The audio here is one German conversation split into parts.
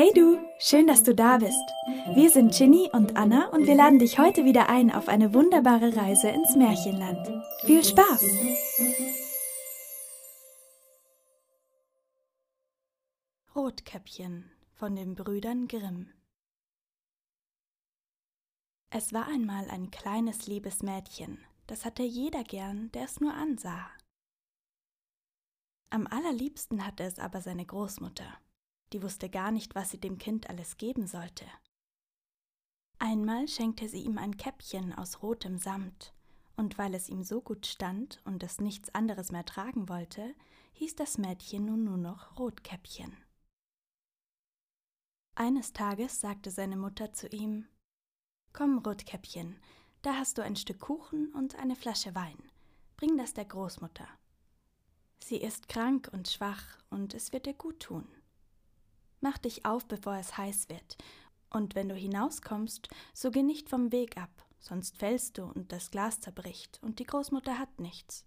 Hey du, schön, dass du da bist. Wir sind Ginny und Anna und wir laden dich heute wieder ein auf eine wunderbare Reise ins Märchenland. Viel Spaß! Rotkäppchen von den Brüdern Grimm Es war einmal ein kleines liebes Mädchen, das hatte jeder gern, der es nur ansah. Am allerliebsten hatte es aber seine Großmutter die wusste gar nicht, was sie dem Kind alles geben sollte. Einmal schenkte sie ihm ein Käppchen aus rotem Samt, und weil es ihm so gut stand und es nichts anderes mehr tragen wollte, hieß das Mädchen nun nur noch Rotkäppchen. Eines Tages sagte seine Mutter zu ihm Komm, Rotkäppchen, da hast du ein Stück Kuchen und eine Flasche Wein. Bring das der Großmutter. Sie ist krank und schwach, und es wird ihr gut tun. Mach dich auf, bevor es heiß wird, und wenn du hinauskommst, so geh nicht vom Weg ab, sonst fällst du und das Glas zerbricht, und die Großmutter hat nichts.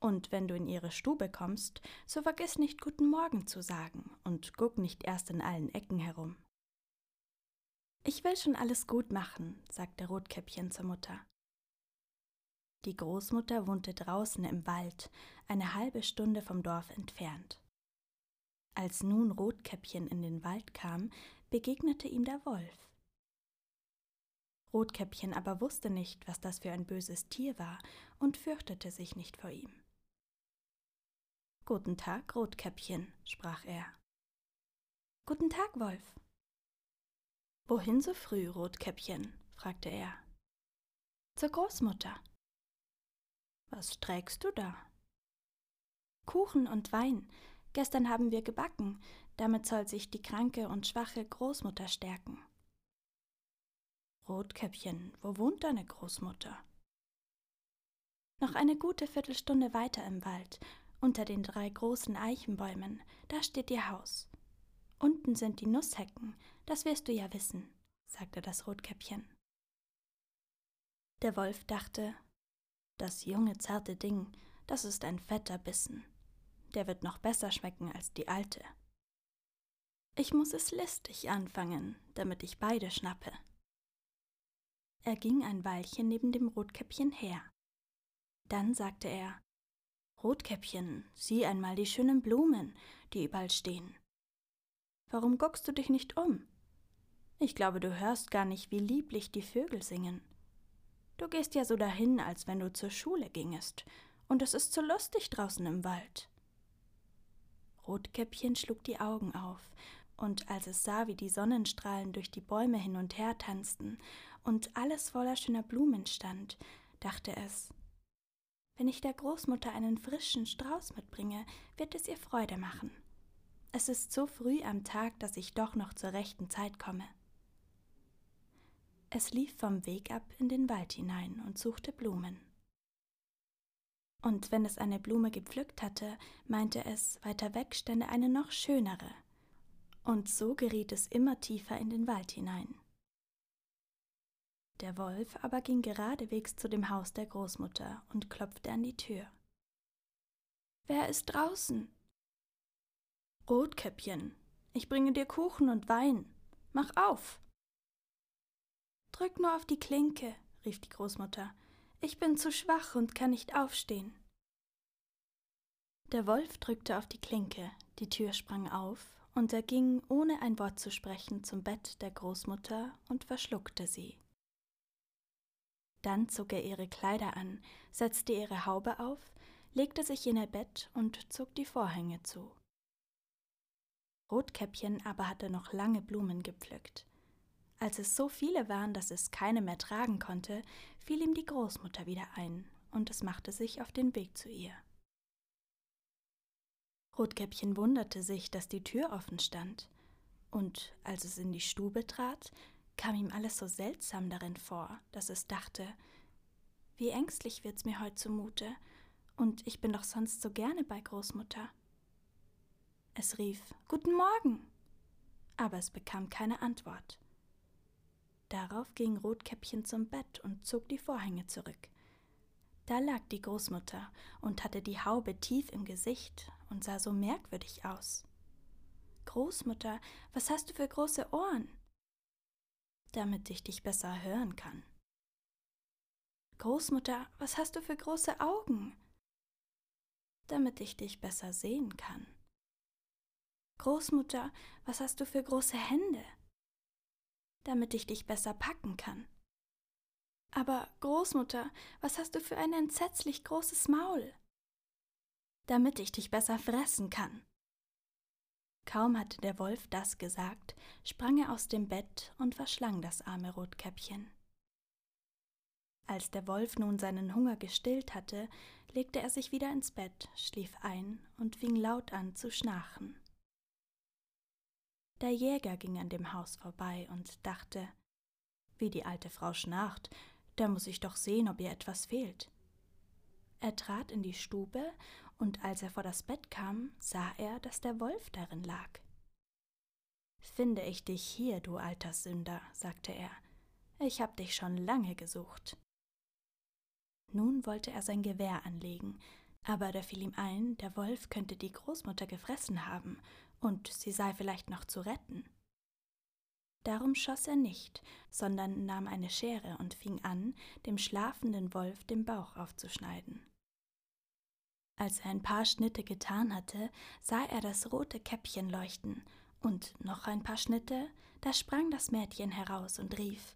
Und wenn du in ihre Stube kommst, so vergiss nicht Guten Morgen zu sagen und guck nicht erst in allen Ecken herum. Ich will schon alles gut machen, sagte Rotkäppchen zur Mutter. Die Großmutter wohnte draußen im Wald, eine halbe Stunde vom Dorf entfernt. Als nun Rotkäppchen in den Wald kam, begegnete ihm der Wolf. Rotkäppchen aber wusste nicht, was das für ein böses Tier war und fürchtete sich nicht vor ihm. Guten Tag, Rotkäppchen, sprach er. Guten Tag, Wolf. Wohin so früh, Rotkäppchen? fragte er. Zur Großmutter. Was trägst du da? Kuchen und Wein, Gestern haben wir gebacken, damit soll sich die kranke und schwache Großmutter stärken. Rotkäppchen, wo wohnt deine Großmutter? Noch eine gute Viertelstunde weiter im Wald, unter den drei großen Eichenbäumen, da steht ihr Haus. Unten sind die Nusshecken, das wirst du ja wissen, sagte das Rotkäppchen. Der Wolf dachte, das junge zarte Ding, das ist ein fetter Bissen der wird noch besser schmecken als die alte. Ich muss es listig anfangen, damit ich beide schnappe. Er ging ein Weilchen neben dem Rotkäppchen her. Dann sagte er Rotkäppchen, sieh einmal die schönen Blumen, die überall stehen. Warum guckst du dich nicht um? Ich glaube, du hörst gar nicht, wie lieblich die Vögel singen. Du gehst ja so dahin, als wenn du zur Schule gingest, und es ist so lustig draußen im Wald. Rotkäppchen schlug die Augen auf, und als es sah, wie die Sonnenstrahlen durch die Bäume hin und her tanzten und alles voller schöner Blumen stand, dachte es, wenn ich der Großmutter einen frischen Strauß mitbringe, wird es ihr Freude machen. Es ist so früh am Tag, dass ich doch noch zur rechten Zeit komme. Es lief vom Weg ab in den Wald hinein und suchte Blumen. Und wenn es eine Blume gepflückt hatte, meinte es, weiter weg stände eine noch schönere. Und so geriet es immer tiefer in den Wald hinein. Der Wolf aber ging geradewegs zu dem Haus der Großmutter und klopfte an die Tür. Wer ist draußen? Rotkäppchen, ich bringe dir Kuchen und Wein. Mach auf. Drück nur auf die Klinke, rief die Großmutter, ich bin zu schwach und kann nicht aufstehen. Der Wolf drückte auf die Klinke, die Tür sprang auf, und er ging, ohne ein Wort zu sprechen, zum Bett der Großmutter und verschluckte sie. Dann zog er ihre Kleider an, setzte ihre Haube auf, legte sich in ihr Bett und zog die Vorhänge zu. Rotkäppchen aber hatte noch lange Blumen gepflückt. Als es so viele waren, dass es keine mehr tragen konnte, fiel ihm die Großmutter wieder ein, und es machte sich auf den Weg zu ihr. Rotkäppchen wunderte sich, dass die Tür offen stand, und als es in die Stube trat, kam ihm alles so seltsam darin vor, dass es dachte, wie ängstlich wird's mir heut zumute, und ich bin doch sonst so gerne bei Großmutter. Es rief Guten Morgen, aber es bekam keine Antwort. Darauf ging Rotkäppchen zum Bett und zog die Vorhänge zurück. Da lag die Großmutter und hatte die Haube tief im Gesicht und sah so merkwürdig aus. Großmutter, was hast du für große Ohren? Damit ich dich besser hören kann. Großmutter, was hast du für große Augen? Damit ich dich besser sehen kann. Großmutter, was hast du für große Hände? Damit ich dich besser packen kann. Aber Großmutter, was hast du für ein entsetzlich großes Maul? Damit ich dich besser fressen kann. Kaum hatte der Wolf das gesagt, sprang er aus dem Bett und verschlang das arme Rotkäppchen. Als der Wolf nun seinen Hunger gestillt hatte, legte er sich wieder ins Bett, schlief ein und fing laut an zu schnarchen. Der Jäger ging an dem Haus vorbei und dachte, wie die alte Frau schnarcht, da muss ich doch sehen, ob ihr etwas fehlt. Er trat in die Stube, und als er vor das Bett kam, sah er, dass der Wolf darin lag. Finde ich dich hier, du alter Sünder, sagte er, ich hab dich schon lange gesucht. Nun wollte er sein Gewehr anlegen, aber da fiel ihm ein, der Wolf könnte die Großmutter gefressen haben, und sie sei vielleicht noch zu retten. Darum schoss er nicht, sondern nahm eine Schere und fing an, dem schlafenden Wolf den Bauch aufzuschneiden. Als er ein paar Schnitte getan hatte, sah er das rote Käppchen leuchten, und noch ein paar Schnitte, da sprang das Mädchen heraus und rief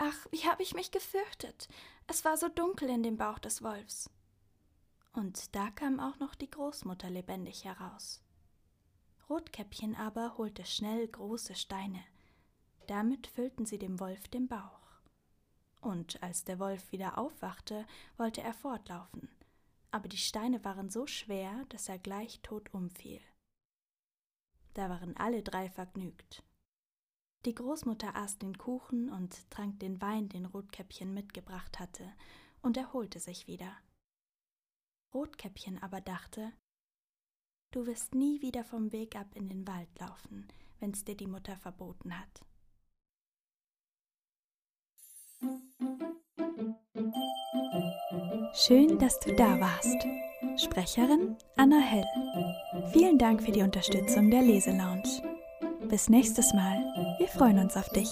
Ach, wie habe ich mich gefürchtet. Es war so dunkel in dem Bauch des Wolfs. Und da kam auch noch die Großmutter lebendig heraus. Rotkäppchen aber holte schnell große Steine. Damit füllten sie dem Wolf den Bauch. Und als der Wolf wieder aufwachte, wollte er fortlaufen, aber die Steine waren so schwer, dass er gleich tot umfiel. Da waren alle drei vergnügt. Die Großmutter aß den Kuchen und trank den Wein, den Rotkäppchen mitgebracht hatte, und erholte sich wieder. Rotkäppchen aber dachte, Du wirst nie wieder vom Weg ab in den Wald laufen, wenn's dir die Mutter verboten hat. Schön, dass du da warst. Sprecherin Anna Hell. Vielen Dank für die Unterstützung der Leselounge. Bis nächstes Mal. Wir freuen uns auf dich.